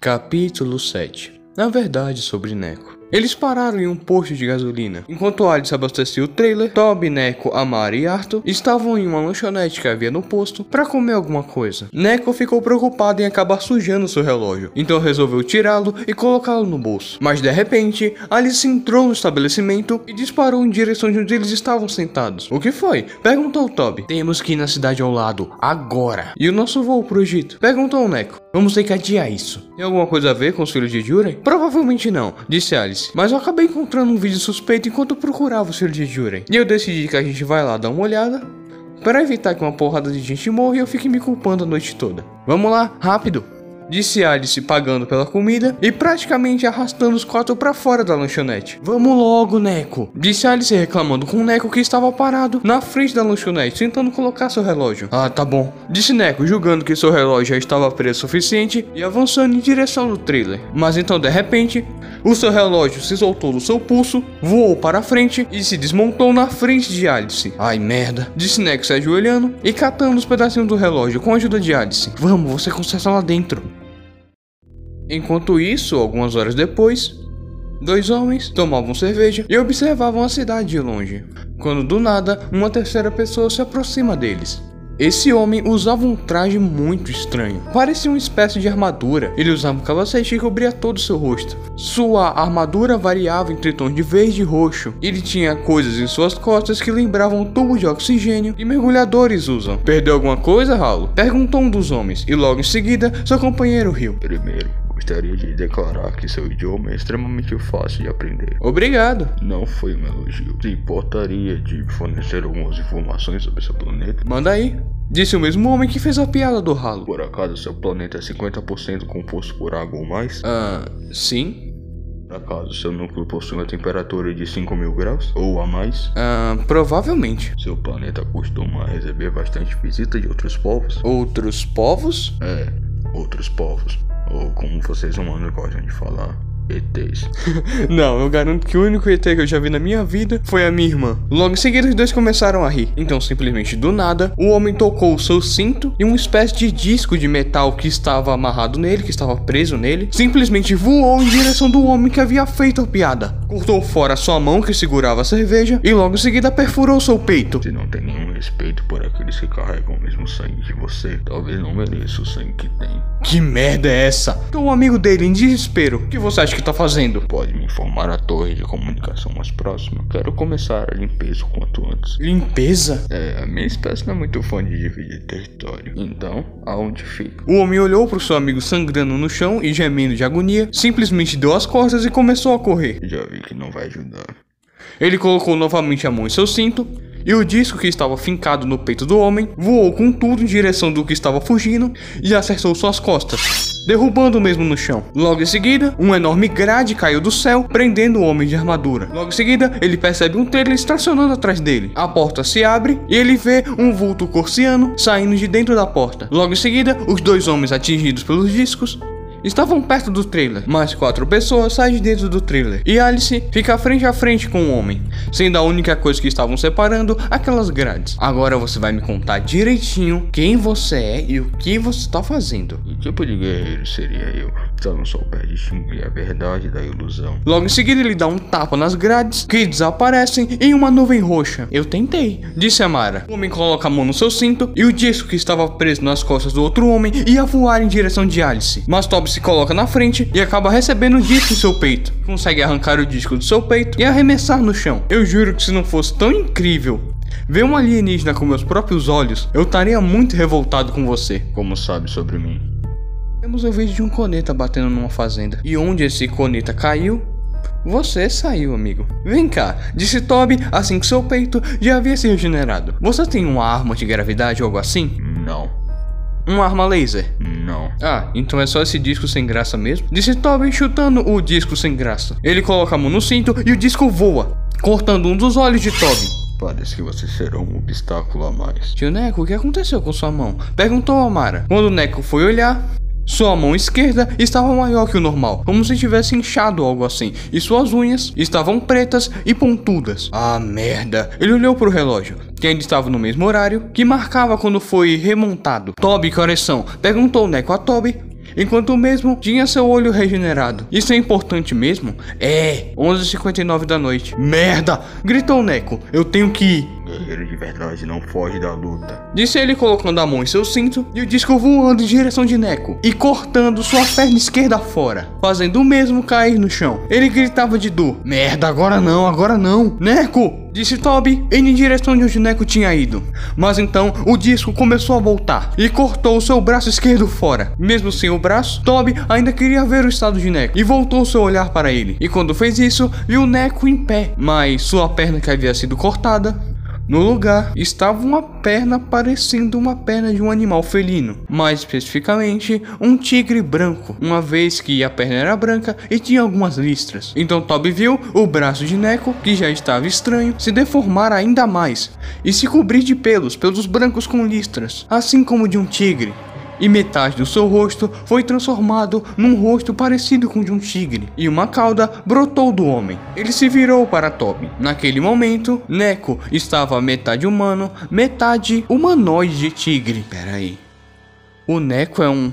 Capítulo 7 Na verdade sobre Neco. Eles pararam em um posto de gasolina. Enquanto Alice abastecia o trailer, Toby, Neco, Amara e Arthur estavam em uma lanchonete que havia no posto para comer alguma coisa. Neco ficou preocupado em acabar sujando seu relógio, então resolveu tirá-lo e colocá-lo no bolso. Mas de repente, Alice entrou no estabelecimento e disparou em direção de onde eles estavam sentados. O que foi? Perguntou Toby. Temos que ir na cidade ao lado, agora. E o nosso voo pro Egito? Perguntou Neco. Vamos ter que adiar isso. Tem alguma coisa a ver com os filhos de Juren? Provavelmente não, disse Alice. Mas eu acabei encontrando um vídeo suspeito enquanto eu procurava os filhos de Juren. E eu decidi que a gente vai lá dar uma olhada. Para evitar que uma porrada de gente morra e eu fique me culpando a noite toda. Vamos lá, rápido! Disse Alice pagando pela comida e praticamente arrastando os quatro para fora da lanchonete. Vamos logo, Neco! Disse Alice reclamando com o Neco que estava parado na frente da lanchonete, tentando colocar seu relógio. Ah, tá bom. Disse Neco, julgando que seu relógio já estava preso o suficiente e avançando em direção do trailer. Mas então, de repente, o seu relógio se soltou do seu pulso, voou para a frente e se desmontou na frente de Alice. Ai, merda. Disse Neco se ajoelhando e catando os pedacinhos do relógio com a ajuda de Alice. Vamos, você conserta lá dentro. Enquanto isso, algumas horas depois, dois homens tomavam cerveja e observavam a cidade de longe, quando do nada uma terceira pessoa se aproxima deles. Esse homem usava um traje muito estranho. Parecia uma espécie de armadura. Ele usava um capacete que cobria todo o seu rosto. Sua armadura variava entre tons de verde e roxo. Ele tinha coisas em suas costas que lembravam um tubo de oxigênio que mergulhadores usam. Perdeu alguma coisa, Ralo? Perguntou um dos homens, e logo em seguida seu companheiro riu. Primeiro, gostaria de declarar que seu idioma é extremamente fácil de aprender. Obrigado. Não foi um elogio. Se importaria de fornecer algumas informações sobre seu planeta? Manda aí. Disse o mesmo homem que fez a piada do ralo. Por acaso seu planeta é 50% composto por água ou mais? Ah, sim. Por acaso seu núcleo possui uma temperatura de 5 mil graus ou a mais? Ah, provavelmente. Seu planeta costuma receber bastante visita de outros povos? Outros povos? É, outros povos. Ou como vocês humanos gostam de falar, ETs. Não, eu garanto que o único ET que eu já vi na minha vida foi a minha irmã. Logo em seguida, os dois começaram a rir. Então, simplesmente do nada, o homem tocou o seu cinto e uma espécie de disco de metal que estava amarrado nele, que estava preso nele, simplesmente voou em direção do homem que havia feito a piada. Cortou fora sua mão que segurava a cerveja e logo em seguida perfurou seu peito. Se não tem nenhum respeito por aqueles que carregam o mesmo sangue que você, talvez não mereça o sangue que tem. Que merda é essa? Então, um amigo dele em desespero. O que você acha que tá fazendo? Pode me informar a torre de comunicação mais próxima? Quero começar a limpeza o quanto antes. Limpeza? É, a minha espécie não é muito fã de dividir território. Então, aonde fica? O homem olhou pro seu amigo sangrando no chão e gemendo de agonia, simplesmente deu as costas e começou a correr. Já vi que não vai ajudar. Ele colocou novamente a mão em seu cinto e o disco que estava fincado no peito do homem voou com tudo em direção do que estava fugindo e acertou suas costas, derrubando o mesmo no chão. Logo em seguida, uma enorme grade caiu do céu, prendendo o homem de armadura. Logo em seguida, ele percebe um trailer estacionando atrás dele. A porta se abre e ele vê um vulto corciano saindo de dentro da porta. Logo em seguida, os dois homens atingidos pelos discos estavam perto do trailer. Mais quatro pessoas saem de dentro do trailer. E Alice fica frente a frente com o homem, sendo a única coisa que estavam separando aquelas grades. Agora você vai me contar direitinho quem você é e o que você está fazendo. Que tipo de guerreiro seria eu? Se eu não souber distinguir a verdade da ilusão. Logo em seguida, ele dá um tapa nas grades que desaparecem em uma nuvem roxa. Eu tentei, disse Amara. O homem coloca a mão no seu cinto e o disco que estava preso nas costas do outro homem ia voar em direção de Alice. Mas Toby se coloca na frente e acaba recebendo o disco em seu peito. Consegue arrancar o disco do seu peito e arremessar no chão. Eu juro que se não fosse tão incrível ver um alienígena com meus próprios olhos, eu estaria muito revoltado com você. Como sabe sobre mim? Temos o vídeo de um coneta batendo numa fazenda. E onde esse coneta caiu, você saiu, amigo. Vem cá, disse Toby assim que seu peito já havia se regenerado. Você tem uma arma de gravidade ou algo assim? Não. Uma arma laser? Não. Ah, então é só esse disco sem graça mesmo? Disse Toby chutando o disco sem graça. Ele coloca a mão no cinto e o disco voa, cortando um dos olhos de Toby. Parece que você será um obstáculo a mais. Tio Neco, o que aconteceu com sua mão? Perguntou Amara. Quando o Neco foi olhar, sua mão esquerda estava maior que o normal, como se tivesse inchado algo assim, e suas unhas estavam pretas e pontudas. Ah, merda! Ele olhou para o relógio, que ainda estava no mesmo horário, que marcava quando foi remontado. Toby, correção, perguntou Neco a Toby, enquanto o mesmo tinha seu olho regenerado. Isso é importante mesmo? É, 11h59 da noite. Merda! Gritou Neco. Eu tenho que ir. Guerreiro de verdade não foge da luta. Disse ele colocando a mão em seu cinto e o disco voando em direção de Neco e cortando sua perna esquerda fora, fazendo o mesmo cair no chão. Ele gritava de dor: Merda, agora não, agora não! Neco! Disse Toby, indo em direção de onde Neco tinha ido. Mas então o disco começou a voltar e cortou seu braço esquerdo fora. Mesmo sem o braço, Toby ainda queria ver o estado de Neco e voltou seu olhar para ele. E quando fez isso, viu Neco em pé, mas sua perna que havia sido cortada no lugar estava uma perna parecendo uma perna de um animal felino, mais especificamente um tigre branco, uma vez que a perna era branca e tinha algumas listras. Então Toby viu o braço de Neco, que já estava estranho, se deformar ainda mais e se cobrir de pelos, pelos brancos com listras, assim como de um tigre e metade do seu rosto foi transformado num rosto parecido com o de um tigre, e uma cauda brotou do homem. Ele se virou para Toby. Naquele momento, Neko estava metade humano, metade humanoide de tigre. Peraí. O Neko é um.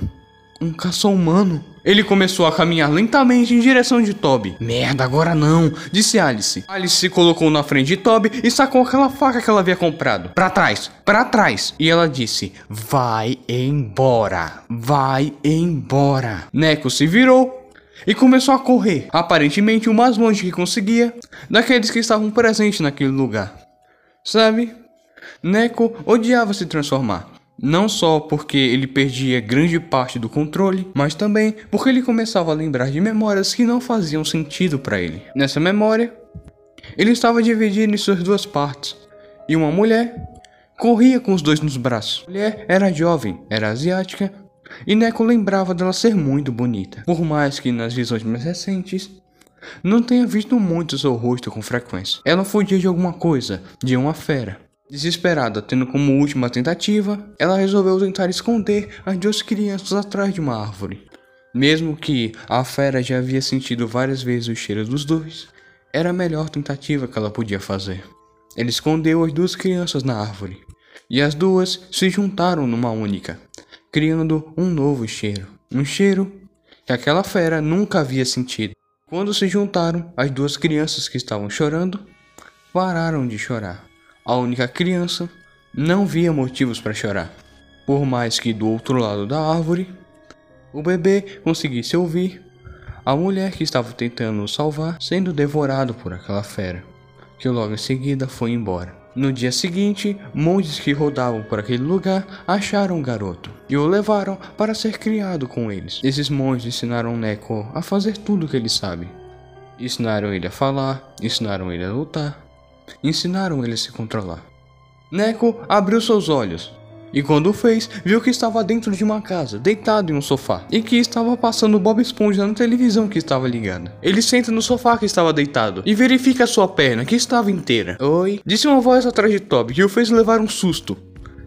um caça-humano? Ele começou a caminhar lentamente em direção de Toby. Merda, agora não, disse Alice. Alice se colocou na frente de Toby e sacou aquela faca que ela havia comprado. Para trás, para trás. E ela disse: Vai embora, vai embora. Neko se virou e começou a correr, aparentemente o mais longe que conseguia, daqueles que estavam presentes naquele lugar. Sabe? Neko odiava se transformar. Não só porque ele perdia grande parte do controle, mas também porque ele começava a lembrar de memórias que não faziam sentido para ele. Nessa memória, ele estava dividido em suas duas partes, e uma mulher corria com os dois nos braços. A mulher era jovem, era asiática, e Neko lembrava dela ser muito bonita, por mais que nas visões mais recentes não tenha visto muito seu rosto com frequência. Ela fugia de alguma coisa, de uma fera. Desesperada, tendo como última tentativa, ela resolveu tentar esconder as duas crianças atrás de uma árvore. Mesmo que a fera já havia sentido várias vezes o cheiro dos dois, era a melhor tentativa que ela podia fazer. Ele escondeu as duas crianças na árvore, e as duas se juntaram numa única, criando um novo cheiro. Um cheiro que aquela fera nunca havia sentido. Quando se juntaram, as duas crianças que estavam chorando pararam de chorar. A única criança não via motivos para chorar, por mais que do outro lado da árvore o bebê conseguisse ouvir a mulher que estava tentando o salvar sendo devorado por aquela fera, que logo em seguida foi embora. No dia seguinte, monges que rodavam por aquele lugar acharam o garoto e o levaram para ser criado com eles. Esses monges ensinaram Neko a fazer tudo o que ele sabe. Ensinaram ele a falar, ensinaram ele a lutar, ensinaram ele a se controlar. Neko abriu seus olhos e quando fez, viu que estava dentro de uma casa, deitado em um sofá, e que estava passando Bob Esponja na televisão que estava ligada. Ele senta no sofá que estava deitado e verifica sua perna que estava inteira. Oi, disse uma voz atrás de Toby que o fez levar um susto.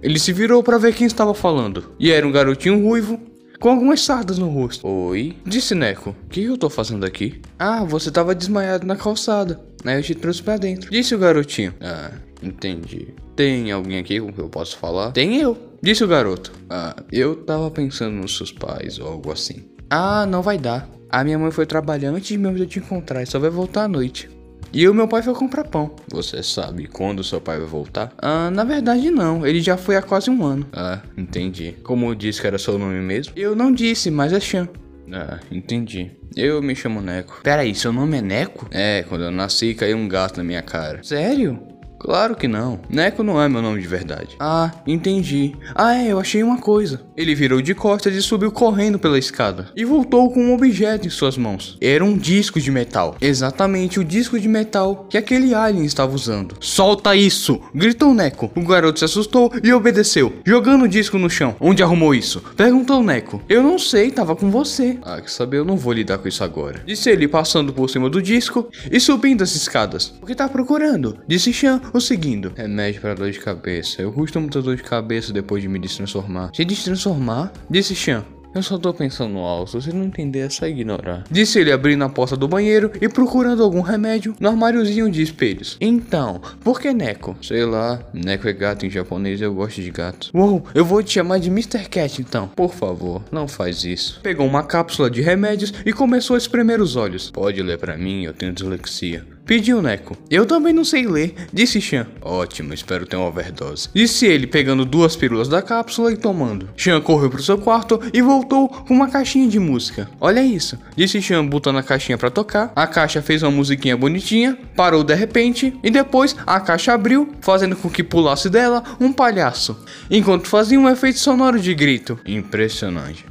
Ele se virou para ver quem estava falando, e era um garotinho ruivo com algumas sardas no rosto. Oi, disse Neko. O que eu tô fazendo aqui? Ah, você tava desmaiado na calçada. Aí eu te trouxe pra dentro. Disse o garotinho. Ah, entendi. Tem alguém aqui com que eu posso falar? Tem eu, disse o garoto. Ah, eu tava pensando nos seus pais ou algo assim. Ah, não vai dar. A minha mãe foi trabalhar antes mesmo de eu te encontrar e só vai voltar à noite. E o meu pai foi comprar pão. Você sabe quando seu pai vai voltar? Ah, na verdade não. Ele já foi há quase um ano. Ah, entendi. Como eu disse que era seu nome mesmo? Eu não disse, mas é Chan. Ah, entendi. Eu me chamo Neco. Peraí, seu nome é Neco? É, quando eu nasci caiu um gato na minha cara. Sério? Claro que não. Neco não é meu nome de verdade. Ah, entendi. Ah, é, eu achei uma coisa. Ele virou de costas e subiu correndo pela escada. E voltou com um objeto em suas mãos. Era um disco de metal. Exatamente o disco de metal que aquele alien estava usando. Solta isso! Gritou Neco. O garoto se assustou e obedeceu, jogando o disco no chão. Onde arrumou isso? Perguntou Neco. Eu não sei, tava com você. Ah, que saber, eu não vou lidar com isso agora. Disse ele, passando por cima do disco e subindo as escadas. O que tá procurando? Disse Chan, o seguindo. Remédio para dor de cabeça. Eu custo muita dor de cabeça depois de me destransformar. Se destransformar? Disse Chan. Eu só tô pensando alto, se não entender é só ignorar. Disse ele abrindo a porta do banheiro e procurando algum remédio no armáriozinho de espelhos. Então, por que Neko? Sei lá, Neko é gato em japonês eu gosto de gato. Uou, eu vou te chamar de Mr. Cat então. Por favor, não faz isso. Pegou uma cápsula de remédios e começou a espremer os olhos. Pode ler para mim, eu tenho dislexia. Pediu Neco. Eu também não sei ler, disse Chan. Ótimo, espero ter uma overdose. Disse ele, pegando duas pílulas da cápsula e tomando. Chan correu pro seu quarto e voltou com uma caixinha de música. Olha isso, disse Chan, botando a caixinha para tocar. A caixa fez uma musiquinha bonitinha, parou de repente e depois a caixa abriu, fazendo com que pulasse dela um palhaço, enquanto fazia um efeito sonoro de grito. Impressionante.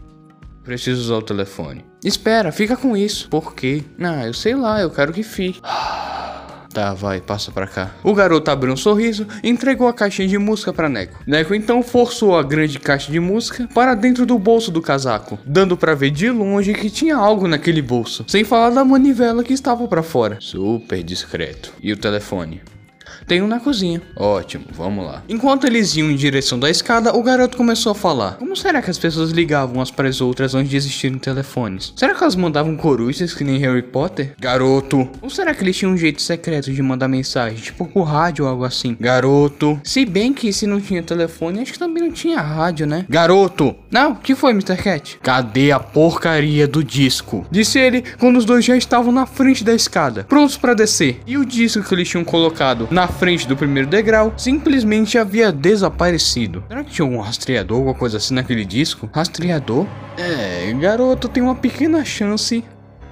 Preciso usar o telefone. Espera, fica com isso. Por quê? Ah, eu sei lá, eu quero que fique. Tá, vai, passa pra cá. O garoto abriu um sorriso e entregou a caixinha de música para Neco. Neco então forçou a grande caixa de música para dentro do bolso do casaco, dando para ver de longe que tinha algo naquele bolso, sem falar da manivela que estava para fora. Super discreto. E o telefone? Tem um na cozinha. Ótimo, vamos lá. Enquanto eles iam em direção da escada, o garoto começou a falar. Como será que as pessoas ligavam umas para as outras antes de existirem telefones? Será que elas mandavam corujas que nem Harry Potter? Garoto. Ou será que eles tinham um jeito secreto de mandar mensagem, tipo por rádio ou algo assim? Garoto. Se bem que se não tinha telefone, acho que também não tinha rádio, né? Garoto. Não, que foi, Mr. Cat? Cadê a porcaria do disco? Disse ele quando os dois já estavam na frente da escada, prontos para descer. E o disco que eles tinham colocado na frente do primeiro degrau simplesmente havia desaparecido. Será que tinha algum rastreador, alguma coisa assim naquele disco? Rastreador? É, garoto, tem uma pequena chance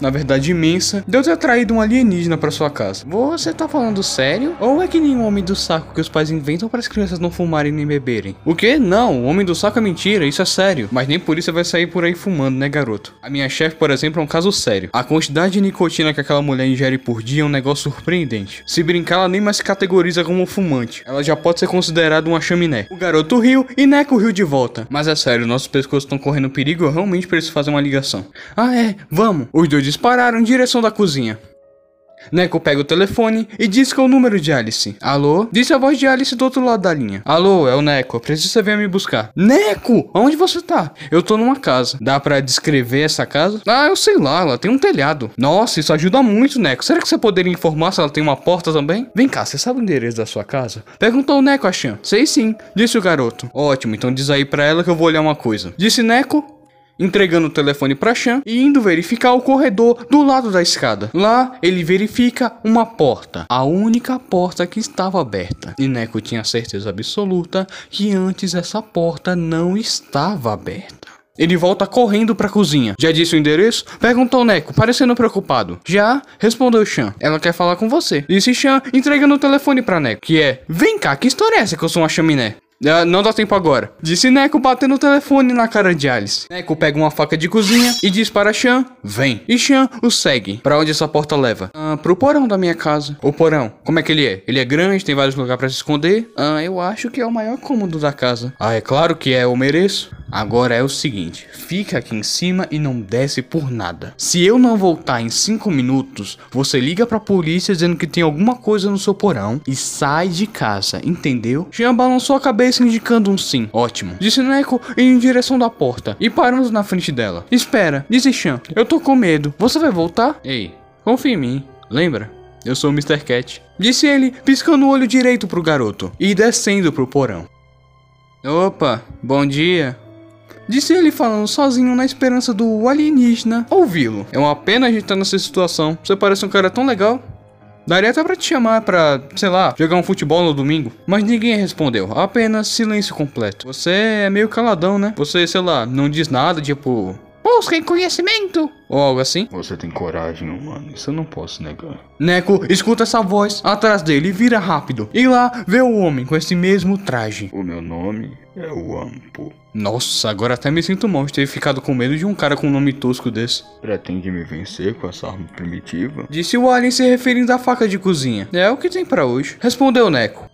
na verdade imensa, de eu ter traído um alienígena para sua casa. Você tá falando sério? Ou é que nem um homem do saco que os pais inventam para as crianças não fumarem nem beberem? O que? Não, o homem do saco é mentira, isso é sério. Mas nem por isso você vai sair por aí fumando, né, garoto? A minha chefe, por exemplo, é um caso sério. A quantidade de nicotina que aquela mulher ingere por dia é um negócio surpreendente. Se brincar, ela nem mais se categoriza como fumante. Ela já pode ser considerada uma chaminé. O garoto riu e Neco riu de volta. Mas é sério, nossos pescoços estão correndo perigo, eu realmente preciso fazer uma ligação. Ah, é, vamos. Os dois dispararam em direção da cozinha. Neco pega o telefone e diz que é o número de Alice. Alô? Disse a voz de Alice do outro lado da linha. Alô, é o Neco. Você venha me buscar. Neco! Onde você tá? Eu tô numa casa. Dá pra descrever essa casa? Ah, eu sei lá. Ela tem um telhado. Nossa, isso ajuda muito, Neco. Será que você poderia informar se ela tem uma porta também? Vem cá, você sabe o endereço da sua casa? Perguntou o Neco a Chan. Sei sim, disse o garoto. Ótimo, então diz aí pra ela que eu vou olhar uma coisa. Disse Neco entregando o telefone para Chan e indo verificar o corredor do lado da escada. Lá, ele verifica uma porta, a única porta que estava aberta. E Neko tinha certeza absoluta que antes essa porta não estava aberta. Ele volta correndo pra cozinha. Já disse o endereço? Perguntou Neko, parecendo preocupado. Já? Respondeu Chan. Ela quer falar com você. Disse Chan, entregando o telefone pra Neko. Que é: Vem cá, que história é essa que eu sou uma chaminé? Ah, não dá tempo agora. Disse Neco batendo o telefone na cara de Alice. Neco pega uma faca de cozinha e diz para Chan, vem. E Chan o segue. Para onde essa porta leva? Ah, pro porão da minha casa. O porão, como é que ele é? Ele é grande, tem vários lugares para se esconder? Ah, eu acho que é o maior cômodo da casa. Ah, é claro que é, eu mereço. Agora é o seguinte, fica aqui em cima e não desce por nada. Se eu não voltar em 5 minutos, você liga pra polícia dizendo que tem alguma coisa no seu porão e sai de casa, entendeu? Jean balançou a cabeça indicando um sim. Ótimo. Disse Neko em direção da porta e parando na frente dela. Espera, disse Chan, eu tô com medo. Você vai voltar? Ei, confia em mim, lembra? Eu sou o Mr. Cat. Disse ele, piscando o olho direito pro garoto e descendo pro porão. Opa, bom dia. Disse ele falando sozinho na esperança do alienígena ouvi-lo. É uma pena a gente estar tá nessa situação. Você parece um cara tão legal. Daria até pra te chamar pra, sei lá, jogar um futebol no domingo. Mas ninguém respondeu, apenas silêncio completo. Você é meio caladão, né? Você, sei lá, não diz nada, tipo, Busquem conhecimento! Ou algo assim. Você tem coragem, humano. Isso eu não posso negar. Neco escuta essa voz atrás dele e vira rápido. E lá vê o homem com esse mesmo traje. O meu nome é Wampo. Nossa, agora até me sinto mal de ter ficado com medo de um cara com um nome tosco desse. Pretende me vencer com essa arma primitiva? Disse o alien se referindo à faca de cozinha. É o que tem para hoje. Respondeu Neco.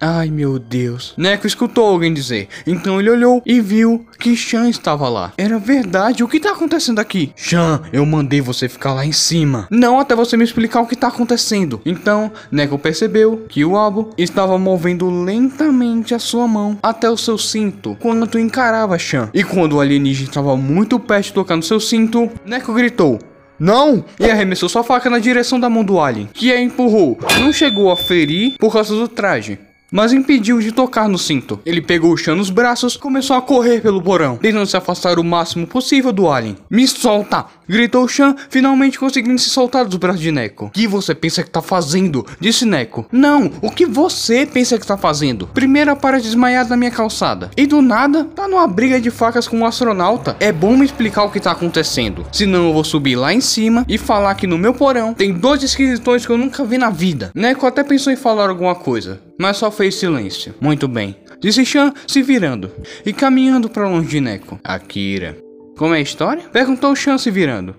Ai meu Deus. Neco escutou alguém dizer. Então ele olhou e viu que Chan estava lá. Era verdade. O que tá acontecendo aqui? Chan, eu mandei você ficar lá em cima. Não até você me explicar o que tá acontecendo. Então, Neco percebeu que o Abo estava movendo lentamente a sua mão até o seu cinto quando encarava Chan. E quando o alienígena estava muito perto de tocar no seu cinto, Neco gritou: não! E arremessou sua faca na direção da mão do alien, que a empurrou. Não chegou a ferir por causa do traje, mas impediu de tocar no cinto. Ele pegou o Chan nos braços e começou a correr pelo porão, tentando se afastar o máximo possível do alien. Me solta! Gritou Chan, finalmente conseguindo se soltar dos braços de Neko. O que você pensa que tá fazendo? Disse Neko. Não, o que você pensa que tá fazendo? Primeiro para desmaiar na minha calçada. E do nada, tá numa briga de facas com um astronauta. É bom me explicar o que tá acontecendo. Senão eu vou subir lá em cima e falar que no meu porão tem dois esquisitões que eu nunca vi na vida. Neko até pensou em falar alguma coisa, mas só fez silêncio. Muito bem. Disse Chan, se virando e caminhando para longe de Neko. Akira. Como é a história? Perguntou Chan se virando.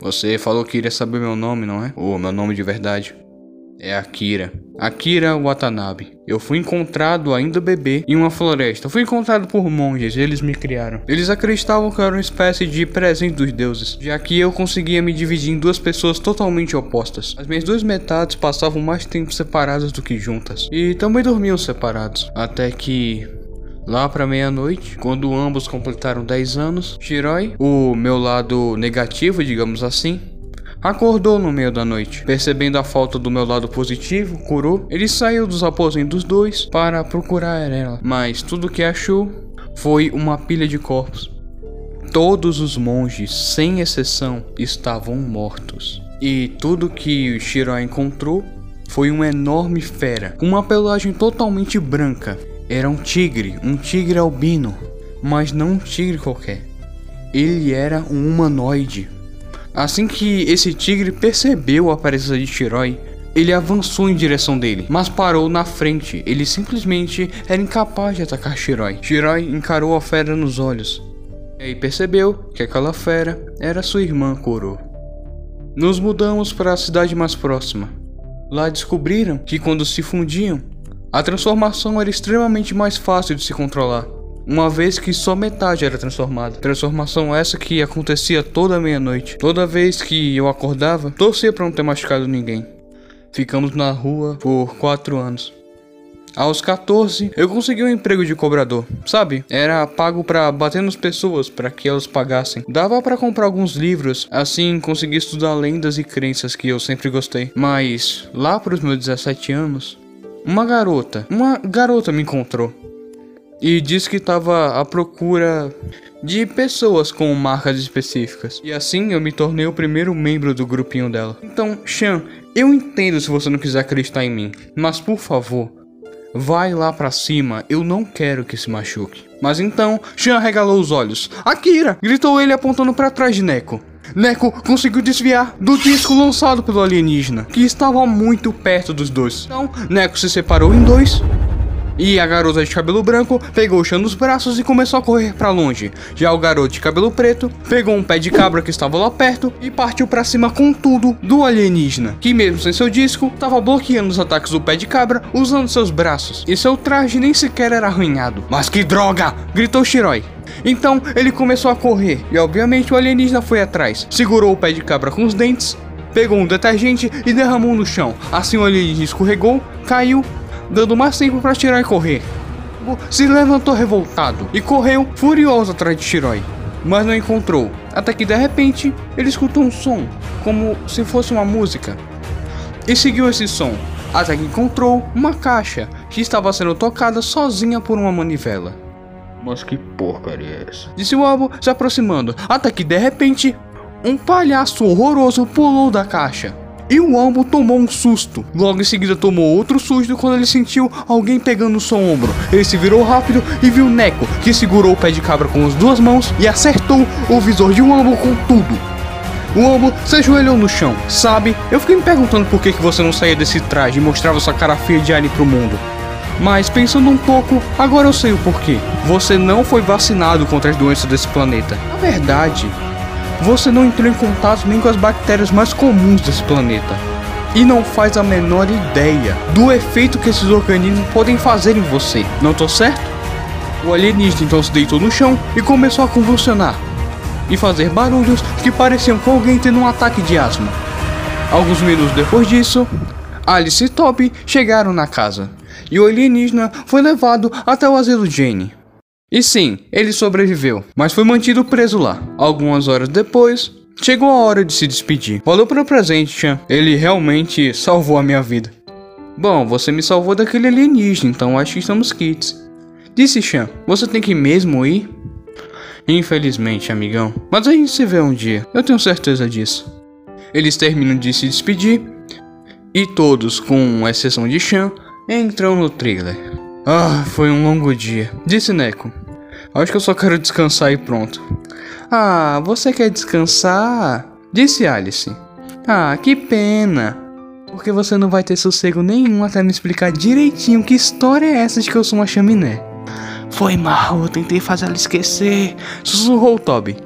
Você falou que iria saber meu nome, não é? Ou oh, meu nome de verdade. É Akira. Akira Watanabe. Eu fui encontrado ainda bebê em uma floresta. Fui encontrado por monges, eles me criaram. Eles acreditavam que eu era uma espécie de presente dos deuses, já que eu conseguia me dividir em duas pessoas totalmente opostas. As minhas duas metades passavam mais tempo separadas do que juntas, e também dormiam separados. Até que Lá para meia-noite, quando ambos completaram 10 anos, Shiroi, o meu lado negativo, digamos assim, acordou no meio da noite. Percebendo a falta do meu lado positivo, Kuro, ele saiu dos aposentos dois para procurar ela, mas tudo que achou foi uma pilha de corpos. Todos os monges, sem exceção, estavam mortos. E tudo que Shiroi encontrou foi uma enorme fera, com uma pelagem totalmente branca era um tigre, um tigre albino, mas não um tigre qualquer. Ele era um humanoide. Assim que esse tigre percebeu a presença de Shiroi, ele avançou em direção dele, mas parou na frente. Ele simplesmente era incapaz de atacar Shiroi. Shiroi encarou a fera nos olhos e percebeu que aquela fera era sua irmã Koro. Nos mudamos para a cidade mais próxima. Lá descobriram que quando se fundiam, a transformação era extremamente mais fácil de se controlar, uma vez que só metade era transformada. Transformação essa que acontecia toda meia-noite. Toda vez que eu acordava, torcia para não ter machucado ninguém. Ficamos na rua por 4 anos. Aos 14, eu consegui um emprego de cobrador, sabe? Era pago para bater nas pessoas para que elas pagassem. Dava para comprar alguns livros, assim consegui estudar lendas e crenças que eu sempre gostei. Mas lá para os meus 17 anos, uma garota, uma garota me encontrou e disse que estava à procura de pessoas com marcas específicas. E assim eu me tornei o primeiro membro do grupinho dela. Então, Chan, eu entendo se você não quiser acreditar em mim, mas por favor, vai lá para cima, eu não quero que se machuque. Mas então, Chan regalou os olhos. Akira! gritou ele apontando para trás de Neko. Neko conseguiu desviar do disco lançado pelo alienígena, que estava muito perto dos dois. Então, Neko se separou em dois e a garota de cabelo branco pegou o chão nos braços e começou a correr para longe. Já o garoto de cabelo preto pegou um pé de cabra que estava lá perto e partiu para cima com tudo do alienígena, que mesmo sem seu disco, estava bloqueando os ataques do pé de cabra usando seus braços. E seu traje nem sequer era arranhado. Mas que droga! gritou Shiroi. Então ele começou a correr e obviamente o alienígena foi atrás. Segurou o pé de cabra com os dentes, pegou um detergente e derramou no chão. Assim o alienígena escorregou, caiu dando mais tempo para Shiroi correr. Se levantou revoltado e correu furioso atrás de Shiroi, mas não encontrou. Até que de repente ele escutou um som, como se fosse uma música, e seguiu esse som, até que encontrou uma caixa que estava sendo tocada sozinha por uma manivela. Mas que porcaria é essa? Disse o Albo se aproximando, até que de repente um palhaço horroroso pulou da caixa e o Albo tomou um susto. Logo em seguida tomou outro susto quando ele sentiu alguém pegando no seu ombro. Ele se virou rápido e viu Neko, que segurou o pé de cabra com as duas mãos e acertou o visor de um Albo com tudo. O Albo se ajoelhou no chão. Sabe, eu fiquei me perguntando por que, que você não saía desse traje e mostrava sua cara feia de alien pro mundo. Mas pensando um pouco, agora eu sei o porquê. Você não foi vacinado contra as doenças desse planeta. Na verdade, você não entrou em contato nem com as bactérias mais comuns desse planeta. e não faz a menor ideia do efeito que esses organismos podem fazer em você. Não tô certo? O alienígena então se deitou no chão e começou a convulsionar e fazer barulhos que pareciam com alguém tendo um ataque de asma. Alguns minutos depois disso, Alice e Toby chegaram na casa e o alienígena foi levado até o asilo Jane. E sim, ele sobreviveu, mas foi mantido preso lá. Algumas horas depois, chegou a hora de se despedir. Valeu pelo presente, Chan. Ele realmente salvou a minha vida. Bom, você me salvou daquele alienígena, então acho que estamos kits. Disse Chan, você tem que mesmo ir? Infelizmente, amigão. Mas a gente se vê um dia, eu tenho certeza disso. Eles terminam de se despedir e todos, com exceção de Chan, entram no trailer. Ah, foi um longo dia, disse Neko. Acho que eu só quero descansar e pronto. Ah, você quer descansar? Disse Alice. Ah, que pena. Porque você não vai ter sossego nenhum até me explicar direitinho que história é essa de que eu sou uma chaminé. Foi mal, eu tentei fazer ela esquecer, sussurrou Toby.